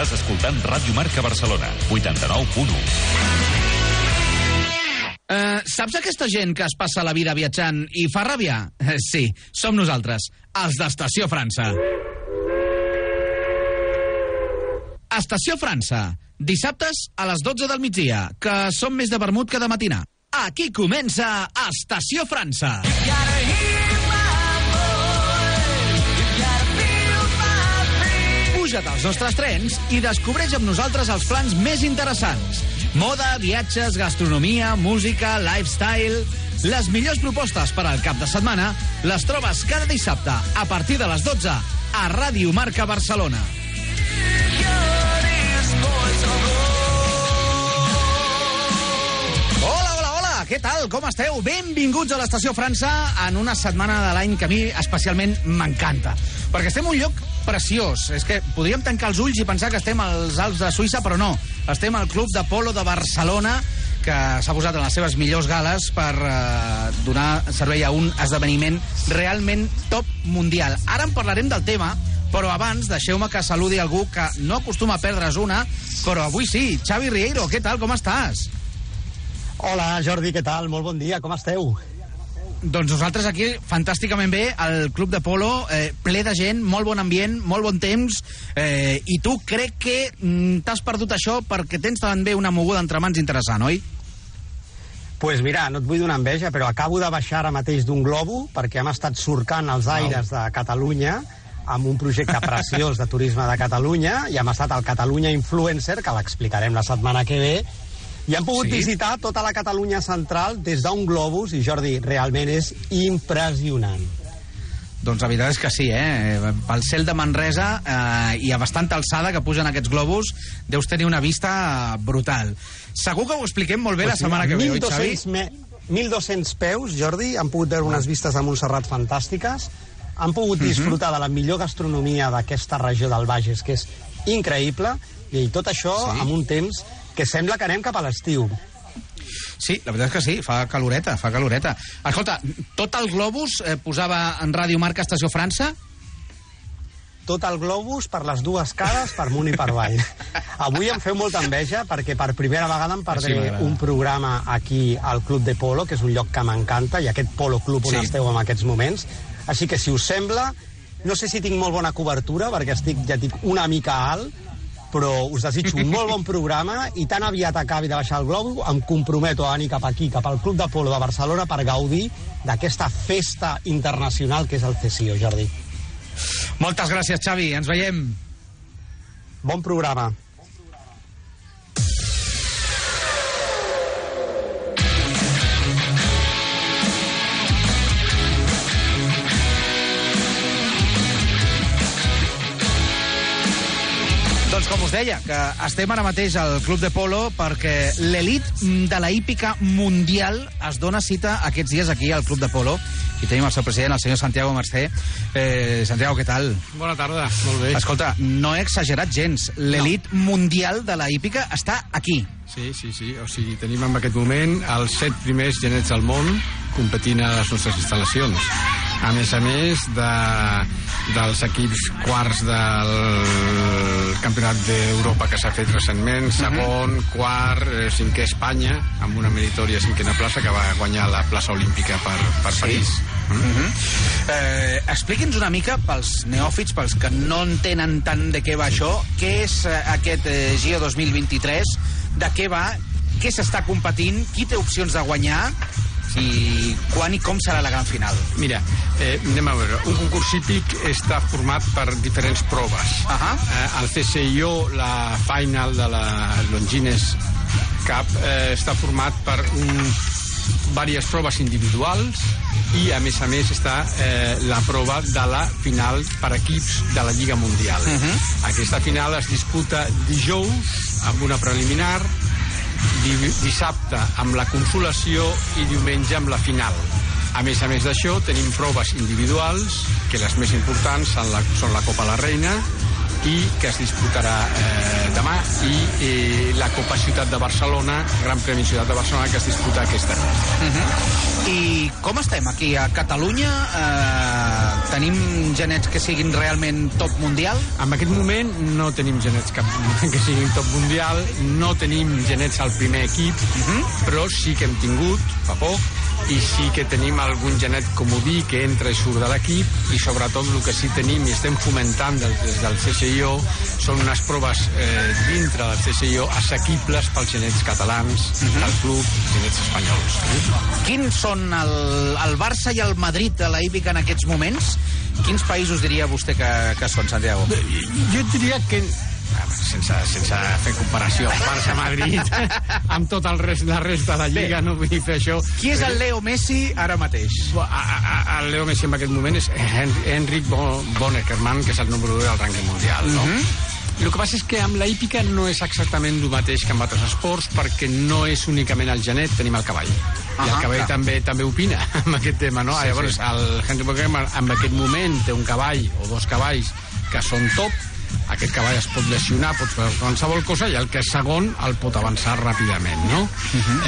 Estàs escoltant Ràdio Marca Barcelona, 89.1. Uh, saps aquesta gent que es passa la vida viatjant i fa ràbia? Uh, sí, som nosaltres, els d'Estació França. Estació França, dissabtes a les 12 del migdia, que som més de vermut que de matinar. Aquí comença Estació França. Puja't als nostres trens i descobreix amb nosaltres els plans més interessants. Moda, viatges, gastronomia, música, lifestyle... Les millors propostes per al cap de setmana les trobes cada dissabte a partir de les 12 a Ràdio Marca Barcelona. Hola, què tal? Com esteu? Benvinguts a l'Estació França en una setmana de l'any que a mi especialment m'encanta. Perquè estem un lloc preciós. És que podríem tancar els ulls i pensar que estem als Alps de Suïssa, però no. Estem al Club de Polo de Barcelona, que s'ha posat en les seves millors gales per eh, donar servei a un esdeveniment realment top mundial. Ara en parlarem del tema, però abans deixeu-me que saludi algú que no acostuma a perdre's una, però avui sí. Xavi Rieiro, què tal, com estàs? Hola, Jordi, què tal? Molt bon dia, com esteu? Doncs nosaltres aquí, fantàsticament bé, al Club de Polo, eh, ple de gent, molt bon ambient, molt bon temps, eh, i tu crec que mm, t'has perdut això perquè tens també una moguda entre mans interessant, oi? pues mira, no et vull donar enveja, però acabo de baixar ara mateix d'un globo perquè hem estat surcant els aires de Catalunya amb un projecte preciós de turisme de Catalunya i hem estat al Catalunya Influencer, que l'explicarem la setmana que ve, i hem pogut Sí? visitar tota la Catalunya central des d'un globus, i Jordi, realment és impressionant. Doncs la veritat és que sí, eh? Pel cel de Manresa eh, i a bastanta alçada que pugen aquests globus, deus tenir una vista brutal. Segur que ho expliquem molt bé la Pues setmana que ve, oi, Xavi? 1.200 me- 1.200 peus, Jordi, han pogut veure unes vistes a Montserrat fantàstiques, han pogut disfrutar de la millor gastronomia d'aquesta regió del Bages, que és increïble, i tot això Sí. amb un temps que sembla que anem cap a l'estiu. Sí, la veritat és que sí, fa caloreta, fa caloreta. Escolta, tot el globus eh, posava en Ràdio Marca Estació França? Tot el globus per les dues cares, per amunt i per avall. Avui em feu molta enveja perquè per primera vegada em Sí, perdré m'agrada. un programa aquí al Club de Polo, que és un lloc que m'encanta, i aquest Polo Club on Sí. esteu en aquests moments. Així que, si us sembla, no sé si tinc molt bona cobertura, perquè estic, ja dic, una mica alt, però us desitjo un molt bon programa i tan aviat acabi de baixar el globo em comprometo a venir cap aquí, cap al Club de Polo de Barcelona per gaudir d'aquesta festa internacional que és el CSIO, Jordi. Moltes gràcies, Xavi, ens veiem. Bon programa. Com us deia, que estem ara mateix al Club de Polo perquè l'elit de la hípica mundial es dona cita aquests dies aquí al Club de Polo i tenim el seu president, el senyor Santiago Mercè. Eh, Santiago, què tal? Bona tarda, molt bé. Escolta, no he exagerat gens. L'elit mundial de la hípica està aquí. Sí, sí, sí. O sigui, tenim en aquest moment els set primers genets del món competint a les nostres instal·lacions. A més a més de, dels equips quarts del Campionat d'Europa que s'ha fet recentment, segon, quart, eh, cinquè Espanya, amb una meritòria cinquena plaça que va guanyar la plaça olímpica per, per Sí. París. Eh, Expliqui'ns una mica, pels neòfits, pels que no entenen tant de què va això, què és eh, aquest eh, Giro 2023, de què va, què s'està competint, qui té opcions de guanyar, i quan i com serà la gran final. Mira, eh, anem a veure. Un concurs hípic està format per diferents proves. Ahà. Eh, el CCIO, la final de la Longines Cup, eh, està format per un, diverses proves individuals i, a més a més, està eh, la prova de la final per equips de la Lliga Mundial. Aquesta final es disputa dijous amb una preliminar, dissabte amb la consolació i diumenge amb la final. A més a més d'això, tenim proves individuals, que les més importants són la, són la Copa la Reina, i que es disputarà eh, demà, i eh, la Copa Ciutat de Barcelona, Gran Premi Ciutat de Barcelona, que es disputa aquesta nit. I com estem aquí a Catalunya? Eh, tenim genets que siguin realment top mundial? En aquest moment no tenim genets cap, que siguin top mundial, no tenim genets al primer equip, però sí que hem tingut, fa poc, i sí que tenim algun genet comodí que entra i surt de l'equip i sobretot el que sí tenim i estem fomentant del, des del CCIO són unes proves eh, dintre del CCIO assequibles pels genets catalans, del club, genets espanyols. Quins són el, el Barça i el Madrid de la hípica en aquests moments? Quins països diria vostè que, que són, Santiago? Jo diria que sense, sense fer comparació Barça-Madrid amb tot el rest, la resta de la Lliga, no vull fer això. Qui és el Leo Messi ara mateix? A, a, a, el Leo Messi en aquest moment és Hen Henrik Bo- Boneckerman, que és el número 1 del rànquing mundial, no? El que passa és que amb la hípica no és exactament el mateix que amb altres esports, perquè no és únicament el genet, tenim el cavall. I el Ahà, cavall clar. també també opina amb aquest tema, no? Sí, Llavors, sí. el Henrik Boneckerman en aquest moment té un cavall o dos cavalls que són top, aquest cavall es pot lesionar, pot fer qualsevol cosa, i el que és segon el pot avançar ràpidament, no?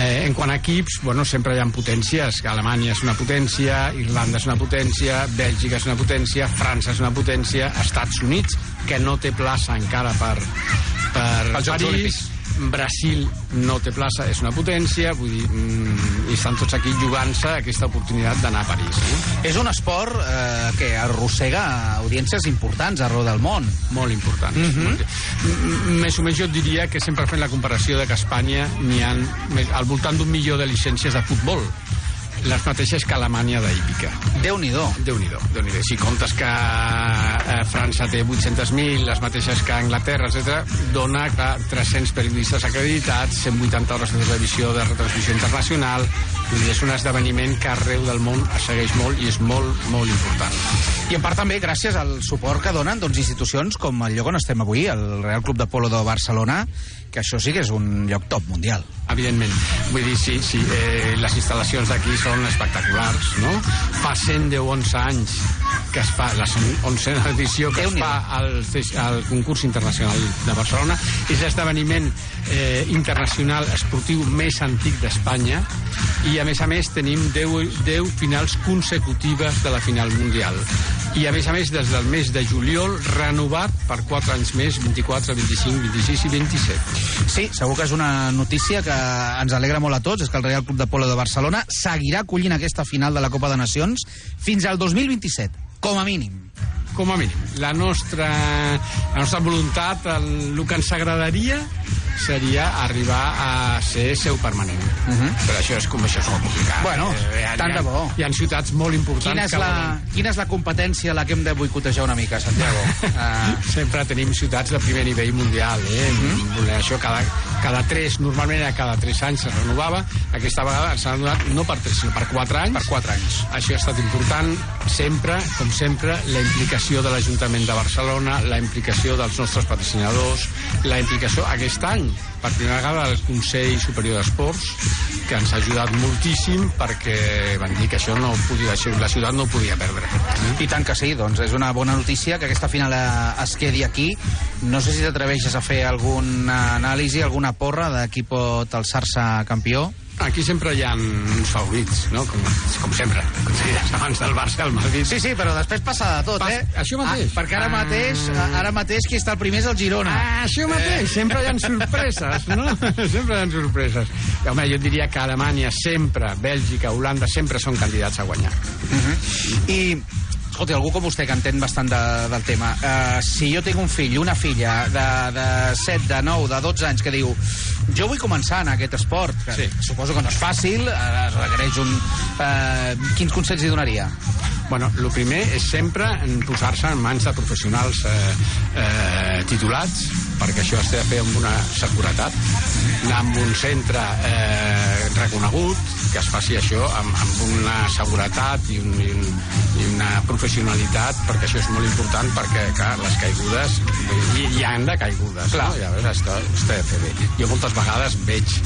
eh, en quant a equips, bueno, sempre hi ha potències, Alemanya és una potència, Irlanda és una potència, Bèlgica és una potència, França és una potència, Estats Units, que no té plaça encara per, per Pels Jocs París, Olímpics. Brasil no té plaça, és una potència, vull dir, mm, i estan tots aquí jugant-se aquesta oportunitat d'anar a París. Eh? És un esport eh, que arrossega audiències importants arreu del món. molt important. Mhm. Més o menys jo diria que sempre fent la comparació de que a Espanya n'hi ha al voltant d'un milió de llicències de futbol les mateixes que Alemanya d'hípica. Déu-n'hi-do. Déu nhi déu Si comptes que eh, França té 800.000, les mateixes que Anglaterra, etc, dona que 300 periodistes acreditats, 180 hores de televisió de retransmissió internacional, vull dir, és un esdeveniment que arreu del món es segueix molt i és molt, molt important. I en part també gràcies al suport que donen doncs, institucions com el lloc on estem avui, el Real Club de Polo de Barcelona, que això sí que és un lloc top mundial. Evidentment. Vull dir, sí, sí, eh, les instal·lacions d'aquí són espectaculars, no? Fa 110 11 anys que es fa, la 11 edició que es fa al, al concurs internacional de Barcelona. És l'esdeveniment eh, internacional esportiu més antic d'Espanya i, a més a més, tenim 10, 10 finals consecutives de la final mundial. I, a més a més, des del mes de juliol, renovat per 4 anys més, 24, 25, 26 i 27. Sí, segur que és una notícia que ens alegra molt a tots, és que el Real Club de Polo de Barcelona seguirà acollint aquesta final de la Copa de Nacions fins al 2027, com a mínim. com a mínim. La nostra, la nostra voluntat, el, el que ens agradaria seria arribar a ser seu permanent. Uh -huh. Però això és com això és molt complicat. Mhm. Bueno, hi ha- tant hi ha- de bo. Hi ha ciutats molt importants Quina és, que la, quina és la competència a la que hem de boicotejar una mica, Santiago? Uh, Sempre tenim ciutats de primer nivell mundial, eh? Mm -hmm. Això cada, cada tres, normalment a cada tres anys es renovava. Aquesta vegada s'ha renovat no per tres, sinó per quatre anys. per quatre anys. Això ha estat important sempre, com sempre, la implicació de l'Ajuntament de Barcelona, la implicació dels nostres patrocinadors, la implicació aquest any, per primera vegada, del Consell Superior d'Esports, que ens ha ajudat moltíssim perquè van dir que això no podia, la ciutat no podia perdre. I tant que sí, doncs és una bona notícia que aquesta final eh, es quedi aquí. No sé si t'atreveixes a fer alguna anàlisi, alguna porra de qui pot alçar-se campió. Aquí sempre hi ha uns favorits, no? Com, com sempre, com deies abans del Barça, el Madrid. Sí, sí, però després passa de tot, Pas- eh? això mateix. Ah, perquè ara Ah. mateix, ara mateix qui està el primer és el Girona. Ah, això mateix, sempre hi ha sorpreses, no? sempre hi ha sorpreses. I, home, jo diria que Alemanya sempre, Bèlgica, Holanda, sempre són candidats a guanyar. I, escolti, algú com vostè, que entén bastant de, del tema, uh, si jo tinc un fill, una filla de, de 7, de 9, de 12 anys, que diu jo vull començar en aquest esport, que Sí. suposo que no és fàcil, uh, requereix un... Uh, quins consells li donaria? Bueno, el primer és sempre posar-se en mans de professionals eh, eh, titulats, perquè això es té de fer amb una seguretat, anar amb un centre eh, reconegut, que es faci això amb, amb una seguretat i, un, i, un, i una professionalitat, perquè això és molt important, perquè, clar, les caigudes, hi, hi han de caigudes, Clar. no? Llavors, això es té de fer bé. Jo moltes vegades veig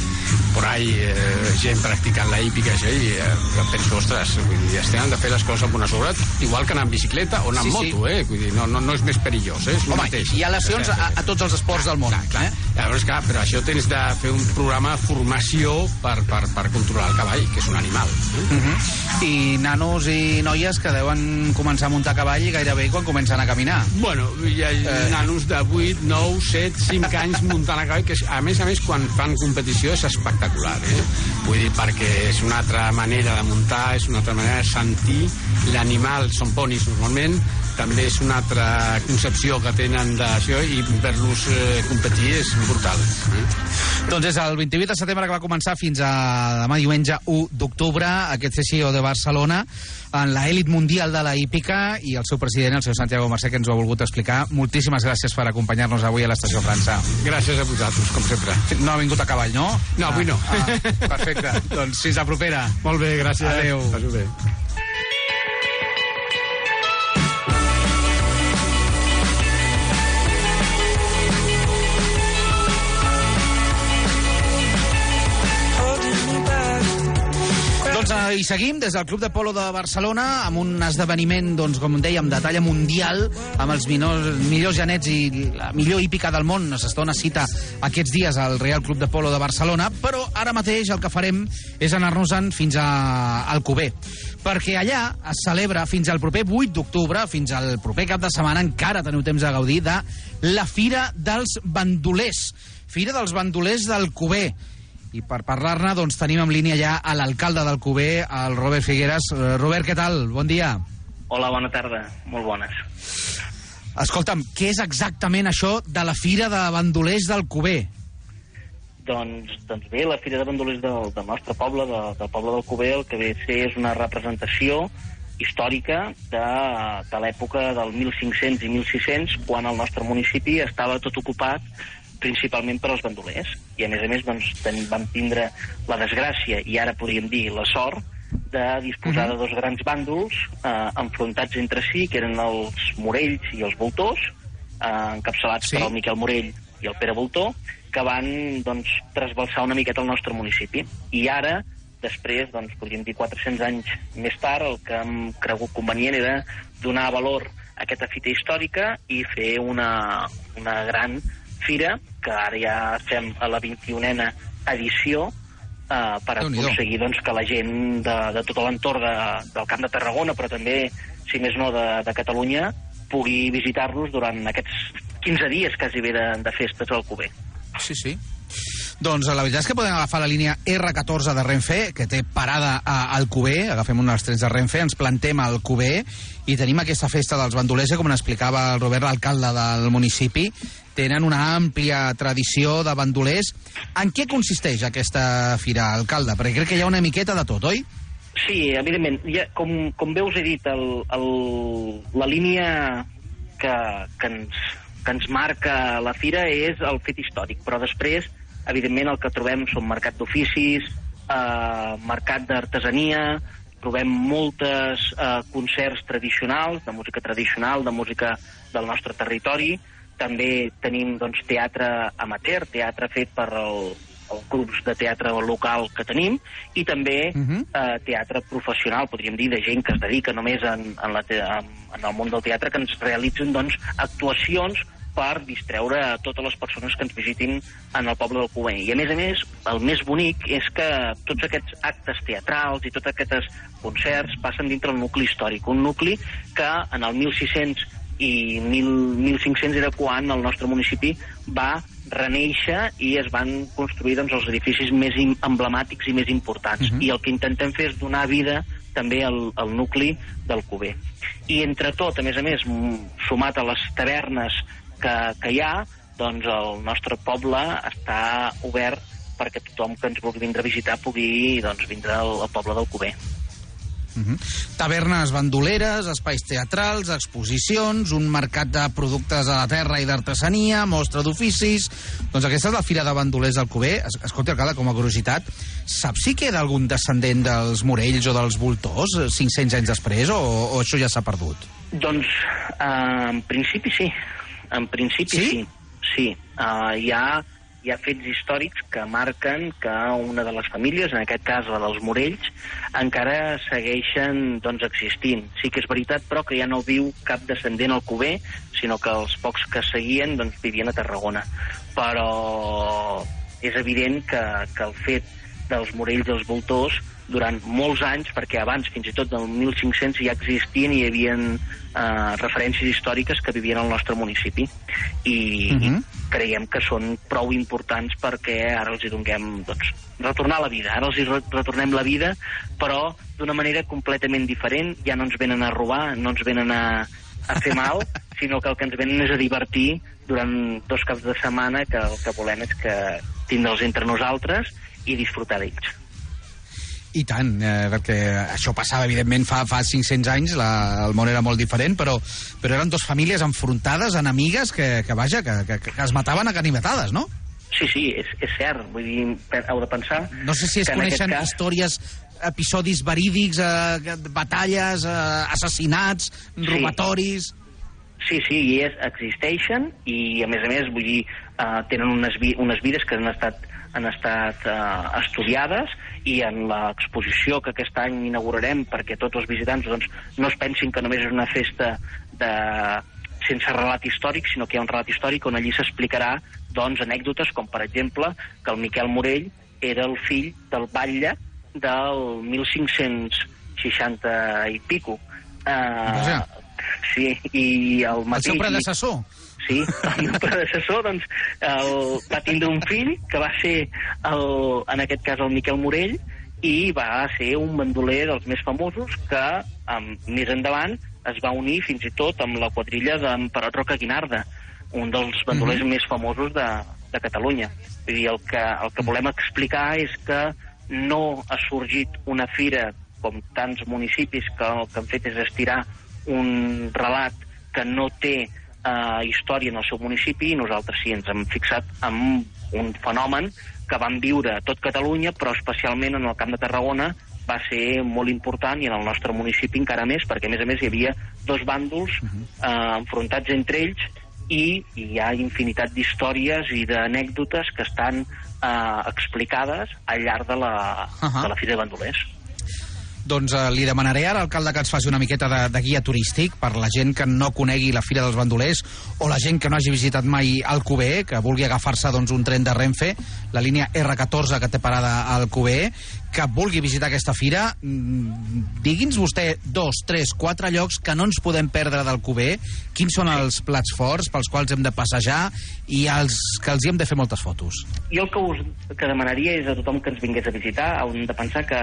por ahí eh, gent practicant la hípica això, i eh, penso, ostres, vull dir, es tenen de fer les coses amb una seguretat, igual que anar en bicicleta o anar Sí, en sí. moto, eh? Vull dir, no, no, no és més perillós, eh? És Home, mateix. hi ha lesions a, a tots els esports del món. Clar, Eh? Llavors, clar, però això tens de fer un programa de formació per, per, per controlar el cavall, que és un animal. Uh -huh. I nanos i noies que deuen començar a muntar cavall gairebé quan comencen a caminar. Bueno, hi ha eh... nanos de 8, 9, 7, 5 anys muntant a cavall, que a més a més, quan fan competició és espectacular, eh? Vull dir, perquè és una altra manera de muntar, és una altra manera de sentir l'animal, són ponis normalment, també és una altra concepció que tenen d'això i ver-los eh, competir és brutal. Eh? Doncs és el 28 de setembre que va començar fins a demà diumenge 1 d'octubre aquest CSIO de Barcelona en l'elit mundial de la hípica i el seu president, el senyor Santiago Mercè, que ens ho ha volgut explicar. Moltíssimes gràcies per acompanyar-nos avui a l'Estació França. Gràcies a vosaltres, com sempre. No ha vingut a cavall, no? No, avui no. Ah, perfecte. doncs fins la propera. Molt bé, gràcies. Adéu. Passi hi seguim des del Club de Polo de Barcelona amb un esdeveniment, doncs, com dèiem, de talla mundial, amb els minors, millors genets i la millor hípica del món. Es dona cita aquests dies al Real Club de Polo de Barcelona, però ara mateix el que farem és anar-nos-en fins a Alcover, perquè allà es celebra fins al proper 8 d'octubre, fins al proper cap de setmana, encara teniu temps de gaudir, de la Fira dels Bandolers. Fira dels Bandolers d'Alcover. I per parlar-ne, doncs, tenim en línia ja a l'alcalde d'Alcover, el Robert Figueres. Eh, Robert, què tal? Bon dia. Hola, bona tarda. Molt bones. Escolta'm, què és exactament això de la Fira de Bandolers d'Alcover? Doncs, doncs bé, la Fira de Bandolers del, del nostre poble, de, del poble del Cuber, el que ve a ser és una representació històrica de, de l'època del 1500 i 1600, quan el nostre municipi estava tot ocupat principalment per als bandolers. I a més a més doncs, ten, vam tindre la desgràcia, i ara podríem dir la sort, de disposar de dos grans bàndols eh, enfrontats entre si, que eren els Morells i els Voltors, eh, encapçalats Sí. per el Miquel Morell i el Pere Voltor, que van doncs, trasbalsar una miqueta el nostre municipi. I ara, després, doncs, podríem dir 400 anys més tard, el que hem cregut convenient era donar valor a aquesta fita històrica i fer una, una gran fira, que ara ja estem a la 21a edició, eh, per aconseguir doncs, que la gent de, de tot l'entorn de, del Camp de Tarragona, però també, si més no, de, de Catalunya, pugui visitar-los durant aquests 15 dies quasi bé de, de festes al Cuber. Sí, sí. Doncs la veritat és que podem agafar la línia R14 de Renfe, que té parada a Alcover, agafem un dels trens de Renfe, ens plantem al Alcover i tenim aquesta festa dels bandolers, que, com explicava el Robert, l'alcalde del municipi, tenen una àmplia tradició de bandolers. En què consisteix aquesta fira, alcalde? Perquè crec que hi ha una miqueta de tot, oi? Sí, evidentment. Ja, com, com bé us he dit, el, el, la línia que, que, ens, que ens marca la fira és el fet històric, però després, evidentment, el que trobem són mercat d'oficis, eh, mercat d'artesania, trobem moltes eh, concerts tradicionals, de música tradicional, de música del nostre territori, també tenim doncs, teatre amateur, teatre fet per el, els grups de teatre local que tenim, i també uh Mhm. -huh. eh, teatre professional, podríem dir, de gent que es dedica només en, en, la te en, en el món del teatre, que ens realitzen doncs, actuacions per distreure a totes les persones que ens visitin en el poble del Cuber. I a més a més, el més bonic és que tots aquests actes teatrals i tots aquests concerts passen dintre el nucli històric, un nucli que en el 1600 i 1000, 1500 era quan el nostre municipi va reneixer i es van construir doncs, els edificis més emblemàtics i més importants. I el que intentem fer és donar vida també al, al nucli del Cuber. I entre tot, a més a més, sumat a les tavernes que, que hi ha, doncs el nostre poble està obert perquè tothom que ens vulgui vindre a visitar pugui doncs, vindre al, al poble del Cuber. Tavernes bandoleres, espais teatrals, exposicions, un mercat de productes de la terra i d'artesania, mostra d'oficis... Doncs aquesta és la Fira de Bandolers del Cuber. Es- Escolta, alcalde, com a curiositat, saps si queda algun descendent dels Morells o dels Voltors eh, 500 anys després, o, o això ja s'ha perdut? Doncs, eh, en principi sí. En principi Sí? sí. Sí. Uh, hi, ha, hi ha fets històrics que marquen que una de les famílies, en aquest cas la dels Morells, encara segueixen doncs, existint. Sí que és veritat, però, que ja no viu cap descendent al Cuber, sinó que els pocs que seguien doncs, vivien a Tarragona. Però és evident que, que el fet dels Morells i els Voltors durant molts anys, perquè abans, fins i tot del 1500, ja existien i hi havia eh, referències històriques que vivien al nostre municipi. I, uh -huh. i creiem que són prou importants perquè ara els hi donem doncs, retornar la vida. Ara els hi re retornem la vida, però d'una manera completament diferent. Ja no ens venen a robar, no ens venen a, a fer mal, sinó que el que ens venen és a divertir durant dos caps de setmana que el que volem és que tindre'ls entre nosaltres i disfrutar d'ells. I tant, eh, perquè això passava, evidentment, fa, fa 500 anys, la, el món era molt diferent, però, però eren dues famílies enfrontades, enemigues, que, que vaja, que, que, que es mataven a ganivetades, no? Sí, sí, és, és cert. Vull dir, heu de pensar... No sé si es coneixen cas- històries, episodis verídics, eh, batalles, eh, assassinats, robatoris... Sí, sí, i és, existeixen i, a més a més, vull dir, uh, tenen unes, vi unes vides que han estat, han estat uh, estudiades i en l'exposició que aquest any inaugurarem perquè tots els visitants doncs, no es pensin que només és una festa de sense relat històric, sinó que hi ha un relat històric on allí s'explicarà doncs, anècdotes com, per exemple, que el Miquel Morell era el fill del batlle del 1560 i pico. Vaja. Uh, sí, i el El mateix... seu predecessor. Sí, el meu predecessor doncs, el, va tindre un fill que va ser, el, en aquest cas, el Miquel Morell, i va ser un bandoler dels més famosos que um, més endavant es va unir fins i tot amb la quadrilla d'Emperot Roca Guinarda, un dels bandolers Mhm. més famosos de, de Catalunya. Vull dir, el que, el que volem explicar és que no ha sorgit una fira com tants municipis que el que han fet és estirar un relat que no té eh, història en el seu municipi i nosaltres sí ens hem fixat en un fenomen que van viure a tot Catalunya, però especialment en el Camp de Tarragona va ser molt important i en el nostre municipi encara més, perquè a més a més hi havia dos bàndols eh, enfrontats entre ells i hi ha infinitat d'històries i d'anècdotes que estan eh, explicades al llarg de la, Ahà. de la Fira de Bandolers. Doncs eh, li demanaré ara, alcalde, que ens faci una miqueta de, de guia turístic per la gent que no conegui la Fira dels Bandolers o la gent que no hagi visitat mai Alcover, que vulgui agafar-se doncs, un tren de Renfe, la línia R14 que té parada al Alcover, que vulgui visitar aquesta fira, mm, digui'ns vostè dos, tres, quatre llocs que no ens podem perdre d'Alcover, quins són els plats forts pels quals hem de passejar i els que els hi hem de fer moltes fotos. Jo el que us que demanaria és a tothom que ens vingués a visitar, hem de pensar que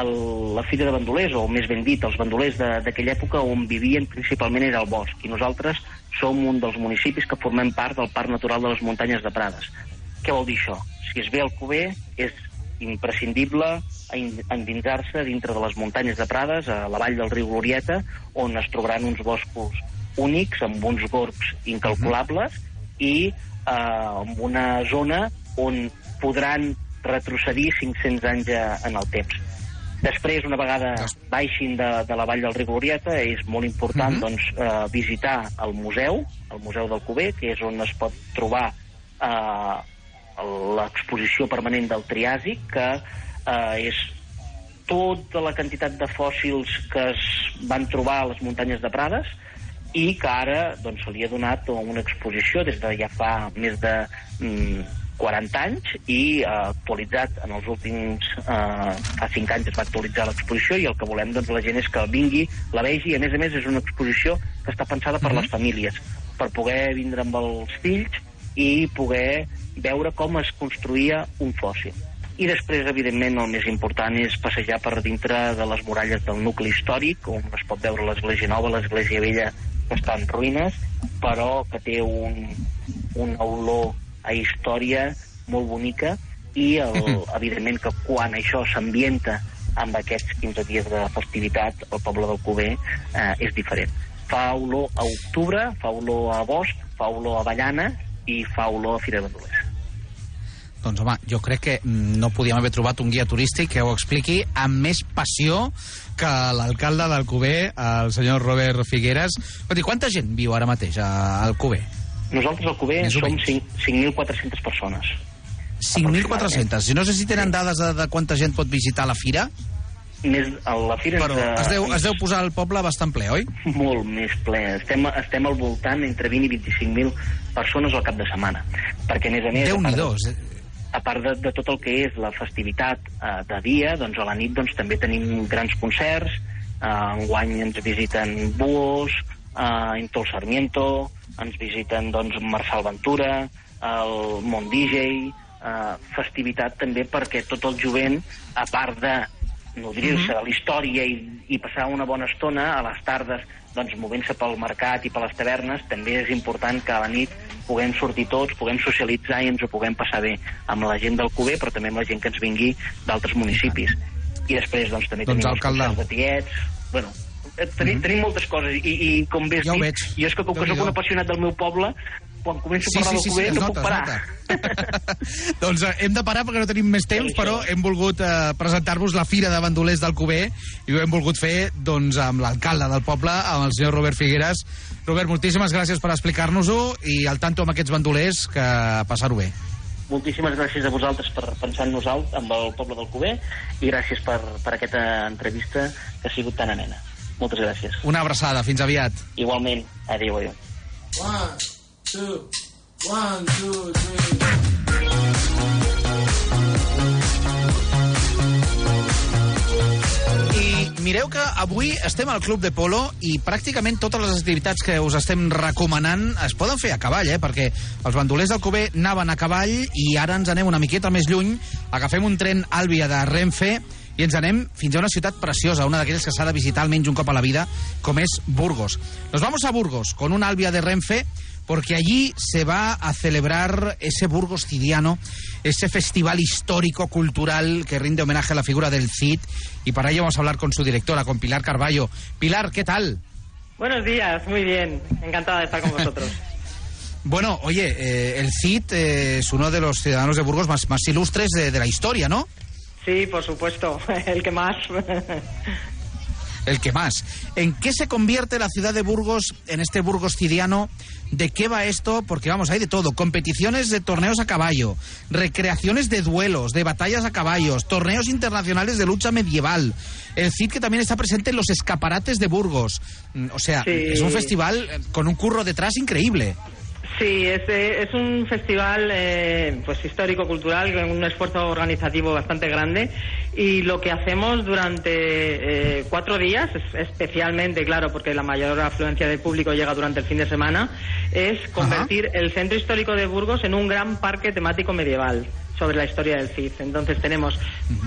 el, la Fira de Bandolers, o més ben dit, els bandolers d'aquella època on vivien principalment era el bosc, i nosaltres som un dels municipis que formem part del Parc Natural de les Muntanyes de Prades. Què vol dir això? Si es ve al Cuber, és imprescindible en- endinsar-se dintre de les muntanyes de Prades, a la vall del riu Glorieta, on es trobaran uns boscos únics, amb uns gorgs incalculables, i eh, amb una zona on podran retrocedir 500 anys eh, en el temps. Després, una vegada baixin de, de la vall del riu Glorieta, és molt important Mhm. doncs, eh, visitar el museu, el Museu del Cuber, que és on es pot trobar eh, l'exposició permanent del Triàsic, que eh, és tota la quantitat de fòssils que es van trobar a les muntanyes de Prades i que ara doncs, se li ha donat una exposició des de ja fa més de mm, 40 anys i eh, actualitzat en els últims... Eh, fa 5 anys es va actualitzar l'exposició i el que volem doncs, la gent és que vingui, la vegi i a més a més és una exposició que està pensada per Mhm. les famílies, per poder vindre amb els fills i poder veure com es construïa un fòssil. I després, evidentment, el més important és passejar per dintre de les muralles del nucli històric, on es pot veure l'església nova, l'església vella, que està en ruïnes, però que té un, una olor a història molt bonica i, el, evidentment, que quan això s'ambienta amb aquests 15 dies de festivitat, el poble del Cuber eh, és diferent. Fa olor a octubre, fa olor a bosc, fa olor a avellana i fa olor a Fira de Bandolers. Doncs home, jo crec que mm, no podíem haver trobat un guia turístic que ho expliqui amb més passió que l'alcalde d'Alcover, el senyor Robert Figueres. Quanta gent viu ara mateix a Alcover? Nosaltres al Cuber som menys. 5 5.400 persones. 5.400. I no sé si tenen dades de, de quanta gent pot visitar la fira, Més, la fira però ens, es deu, es deu posar el poble bastant ple, oi? molt més ple. Estem, estem al voltant entre 20 i 25.000 persones al cap de setmana. Perquè, a més a més... part de- Déu-n'hi-do. a part de, de tot el que és la festivitat eh, de dia, doncs a la nit doncs, també tenim grans concerts, eh, enguany ens visiten Buos, eh, Intol Sarmiento, ens visiten doncs, Marçal Ventura, el Mont DJ, eh, festivitat també perquè tot el jovent, a part de nodrir-se de la història i, i passar una bona estona a les tardes doncs, movent-se pel mercat i per les tavernes, també és important que a la nit puguem sortir tots, puguem socialitzar i ens ho puguem passar bé amb la gent del Cuber, però també amb la gent que ens vingui d'altres municipis. I després doncs, també Doncs, tenim alcalde. els de tiets... Bueno, tenim, tenim moltes coses i, i com bé has Ja dit, jo és que com que soc un apassionat del meu poble, quan començo a parlar del Cuber es no nota, puc parar. doncs eh, hem de parar perquè no tenim més temps, Sí, però sí. hem volgut eh, presentar-vos la Fira de Bandolers del Cuber i ho hem volgut fer doncs, amb l'alcalde del poble, amb el senyor Robert Figueres. Robert, moltíssimes gràcies per explicar-nos-ho i al tanto amb aquests bandolers, que passar-ho bé. Moltíssimes gràcies a vosaltres per pensar en nosaltres, amb el poble del Cuber, i gràcies per, per aquesta entrevista que ha sigut tan amena. Moltes gràcies. Una abraçada, fins aviat. Igualment, adéu, adéu. One, two, one, two, three. Mireu que avui estem al Club de Polo i pràcticament totes les activitats que us estem recomanant es poden fer a cavall, eh? perquè els bandolers del Cuber anaven a cavall i ara ens anem una miqueta més lluny, agafem un tren Àlvia de Renfe i ens anem fins a una ciutat preciosa, una d'aquelles que s'ha de visitar almenys un cop a la vida, com és Burgos. Nos vamos a Burgos con un Albia de Renfe porque allí se va a celebrar ese Burgos Cidiano, ese festival histórico cultural que rinde homenaje a la figura del Cid y para ello vamos a hablar con su directora, con Pilar Carballo. Pilar, ¿qué tal? Buenos días, muy bien. Encantada de estar con vosotros. Bueno, oye, eh, el Cid eh, es uno de los ciudadanos de Burgos más, más ilustres de, de la historia, ¿no? Sí, por supuesto, el que más. El que más. ¿En qué se convierte la ciudad de Burgos en este Burgos cidiano? ¿De qué va esto? Porque vamos, hay de todo. Competiciones de torneos a caballo, recreaciones de duelos, de batallas a caballos, torneos internacionales de lucha medieval. El CID que también está presente en los escaparates de Burgos. Mm, O sea, Sí. es un festival eh, con un curro detrás increíble. Sí, es, es un festival eh, pues histórico-cultural con un esfuerzo organizativo bastante grande. Y lo que hacemos durante eh, cuatro días, es- especialmente, claro, porque la mayor afluencia de público llega durante el fin de semana, es convertir el centro histórico de Burgos en un gran parque temático medieval sobre la historia del Cid. Entonces tenemos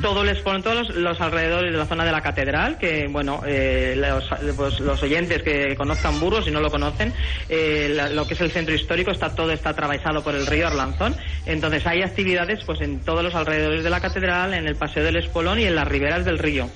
todo el expo- todos los, los alrededores de la zona de la catedral, que bueno, eh, los, pues, los oyentes que conozcan Burgos, si no lo conocen, eh, la- lo que es el centro histórico está todo está atravesado por el río Arlanzón. Entonces hay actividades pues en todos los alrededores de la catedral, en el paseo del Espolón y en las riberas del río.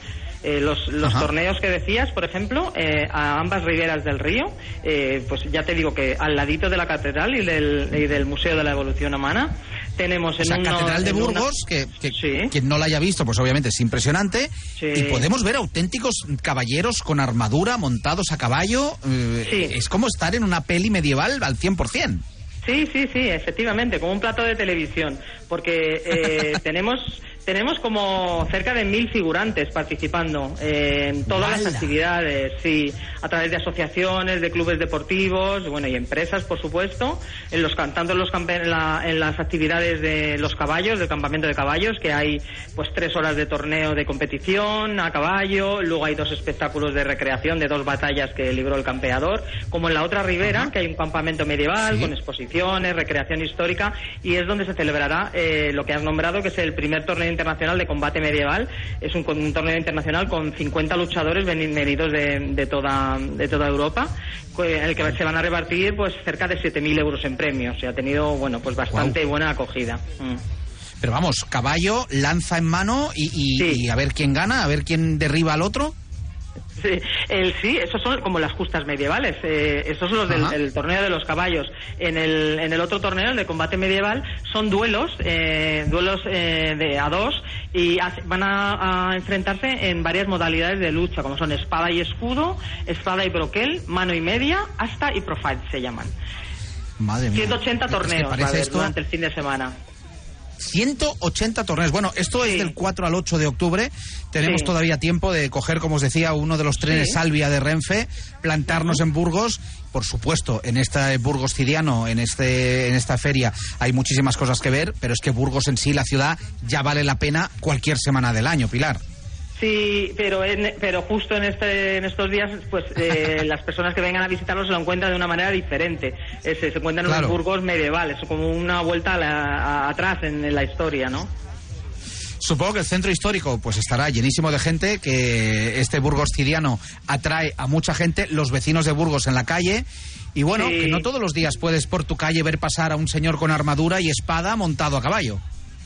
Eh, los los torneos que decías, por ejemplo, eh, a ambas riberas del río, eh, pues ya te digo que al ladito de la catedral y del, y del Museo de la Evolución Humana, tenemos en uno- Catedral de una- Burgos, que, que Sí. quien no la haya visto, pues obviamente es impresionante. Sí. Y podemos ver auténticos caballeros con armadura montados a caballo. Eh, Sí. Es como estar en una peli medieval al 100%. Sí, sí, sí, efectivamente, como un plato de televisión, porque eh, tenemos Tenemos como cerca de mil figurantes participando eh, en todas las actividades, sí, a través de asociaciones, de clubes deportivos, bueno, y empresas, por supuesto, en los tanto en, los en, la- en las actividades de los caballos, del campamento de caballos, que hay pues tres horas de torneo de competición a caballo, luego hay dos espectáculos de recreación de dos batallas que libró el campeador, como en la otra ribera, que hay un campamento medieval Sí. con exposiciones, recreación histórica, y es donde se celebrará eh, lo que has nombrado, que es el primer torneo internacional de combate medieval. Es un, un torneo internacional con 50 luchadores veni- venidos de, de toda, de toda Europa, en el que se van a repartir pues cerca de 7.000 euros en premios. Se ha tenido, bueno, pues bastante buena acogida. Mm. Pero vamos, caballo, lanza en mano y, y- Sí. y a ver quién gana, a ver quién derriba al otro. Sí, el, sí, esos son como las justas medievales. Eh, esos son los del torneo de los caballos. En el, en el otro torneo, el de combate medieval, son duelos, eh, duelos eh, de a dos y van a, a enfrentarse en varias modalidades de lucha, como son espada y escudo, espada y broquel, mano y media, hasta y profile se llaman. Madre mía. 180 Es que torneos a esto- durante el fin de semana. 180 torneos. Bueno, esto es del 4 al 8 de octubre. Tenemos Sí. todavía tiempo de coger, como os decía, uno de los trenes Sí. Salvia de Renfe, plantarnos en Burgos. Por supuesto, en este Burgos Cidiano, en, este, en esta feria, hay muchísimas cosas que ver, pero es que Burgos en sí, la ciudad, ya vale la pena cualquier semana del año, Pilar. Sí, pero en- pero justo en este en estos días, pues eh, las personas que vengan a visitarlo se lo encuentran de una manera diferente. Eh, se, se encuentran en Claro. unos burgos medievales, como una vuelta a la- a- atrás en, en la historia, ¿no? Supongo que el centro histórico pues estará llenísimo de gente, que este Burgos Cidiano atrae a mucha gente, los vecinos de Burgos en la calle. Y bueno, Sí. que no todos los días puedes por tu calle ver pasar a un señor con armadura y espada montado a caballo.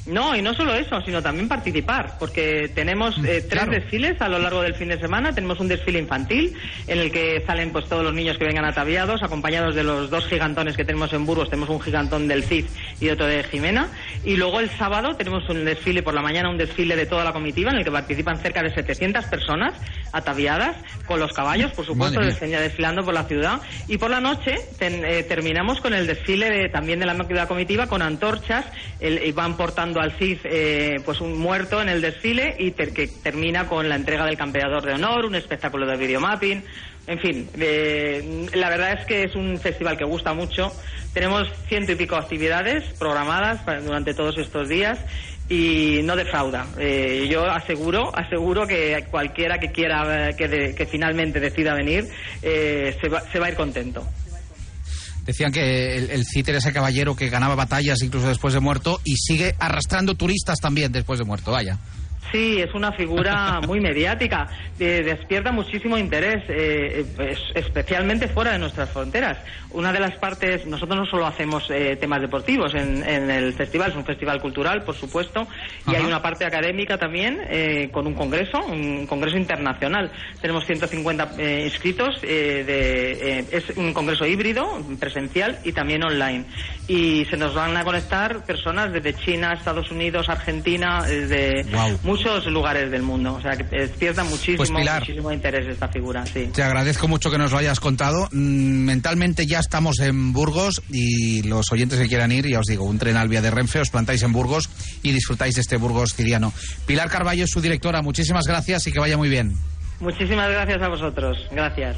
No, y no solo eso, sino también participar, porque tenemos eh, tres Mm, claro. desfiles a lo largo del fin de semana. Tenemos un desfile infantil en el que salen pues todos los niños que vengan ataviados, acompañados de los dos gigantones que tenemos en Burgos. Tenemos un gigantón del Cid y otro de Jimena. Y luego el sábado tenemos un desfile por la mañana, un desfile de toda la comitiva en el que participan cerca de 700 personas ataviadas con los caballos, por supuesto, desfilando por la ciudad. Y por la noche ten- eh, terminamos con el desfile de- también de la, de la comitiva con antorchas el- y van portando al eh, pues un muerto en el desfile y que termina con la entrega del campeador de honor, un espectáculo de videomapping. En fin, eh, la verdad es que es un festival que gusta mucho. Tenemos ciento y pico actividades programadas durante todos estos días y no defrauda. Eh, yo aseguro, aseguro que cualquiera que quiera, eh, que, de- que finalmente decida venir, eh, se, va, se va a ir contento. Decían que el, el Cid era ese caballero que ganaba batallas incluso después de muerto y sigue arrastrando turistas también después de muerto, vaya. Sí, es una figura muy mediática, eh, despierta muchísimo interés, eh, eh, es- especialmente fuera de nuestras fronteras. Una de las partes, nosotros no solo hacemos eh, temas deportivos en, en el festival, es un festival cultural, por supuesto, y Ajá. hay una parte académica también eh, con un congreso, un congreso internacional. Tenemos 150 eh, inscritos, eh, de, eh, es un congreso híbrido, presencial y también online. Y se nos van a conectar personas desde China, Estados Unidos, Argentina, desde Guau. muchos lugares del mundo. O sea, que despierta muchísimo, Pues, muchísimo interés esta figura, sí. Te agradezco mucho que nos lo hayas contado. Mm, Mentalmente ya estamos en Burgos y los oyentes que quieran ir, ya os digo, un tren al vía de Renfe, os plantáis en Burgos y disfrutáis de este Burgos ciriano. Pilar Carballo es su directora, muchísimas gracias y que vaya muy bien. Muchísimas gracias a vosotros. Gracias.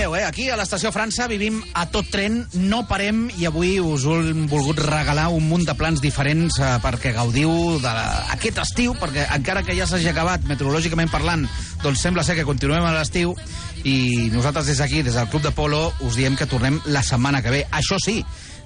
Veieu, eh? Aquí a l'estació França vivim a tot tren, no parem i avui us hem volgut regalar un munt de plans diferents eh, perquè gaudiu d'aquest estiu, perquè encara que ja s'hagi acabat meteorològicament parlant, doncs sembla ser que continuem a l'estiu i nosaltres des d'aquí, des del Club de Polo, us diem que tornem la setmana que ve. Això sí,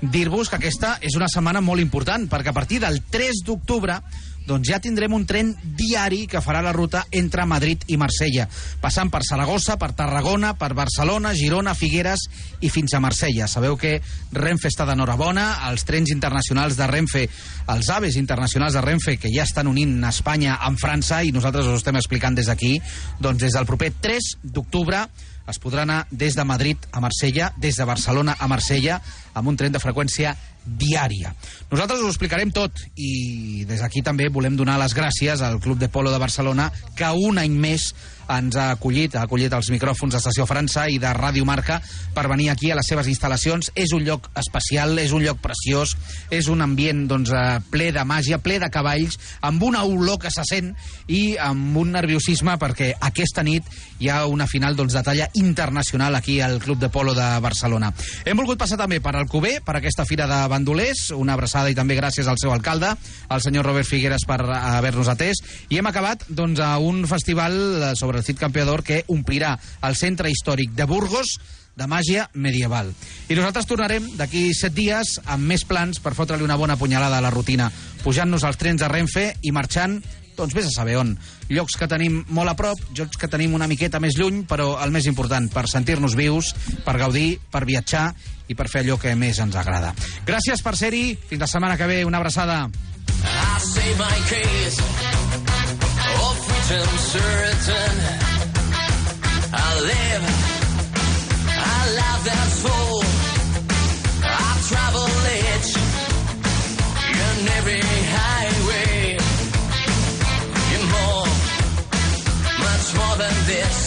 dir-vos que aquesta és una setmana molt important, perquè a partir del 3 d'octubre doncs ja tindrem un tren diari que farà la ruta entre Madrid i Marsella, passant per Saragossa, per Tarragona, per Barcelona, Girona, Figueres i fins a Marsella. Sabeu que Renfe està d'enhorabona, els trens internacionals de Renfe, els aves internacionals de Renfe, que ja estan unint Espanya amb França i nosaltres us estem explicant des d'aquí, doncs des del proper 3 d'octubre es podrà anar des de Madrid a Marsella, des de Barcelona a Marsella, amb un tren de freqüència diària. Nosaltres us ho explicarem tot i des d'aquí també volem donar les gràcies al Club de Polo de Barcelona que un any més ens ha acollit, ha acollit els micròfons d'Estació França i de Ràdio Marca per venir aquí a les seves instal·lacions. És un lloc especial, és un lloc preciós, és un ambient doncs, eh, ple de màgia, ple de cavalls, amb una olor que se sent i amb un nerviosisme perquè aquesta nit hi ha una final doncs, de talla internacional aquí al Club de Polo de Barcelona. Hem volgut passar també per Alcover, per aquesta fira de bandolers, una abraçada i també gràcies al seu alcalde, el senyor Robert Figueres, per haver-nos atès, i hem acabat doncs, a un festival sobre Cid Campeador que omplirà el centre històric de Burgos de màgia medieval. I nosaltres tornarem d'aquí set dies amb més plans per fotre-li una bona punyalada a la rutina, pujant-nos als trens de Renfe i marxant doncs vés a saber on. Llocs que tenim molt a prop, llocs que tenim una miqueta més lluny, però el més important, per sentir-nos vius, per gaudir, per viatjar i per fer allò que més ens agrada. Gràcies per ser-hi, fins la setmana que ve, una abraçada. I freedom certain. I live, I love that soul. I travel it in every highway. You're more, much more than this.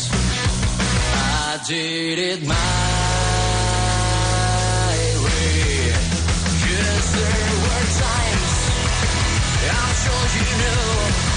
I did it my way. There were times I'm sure you know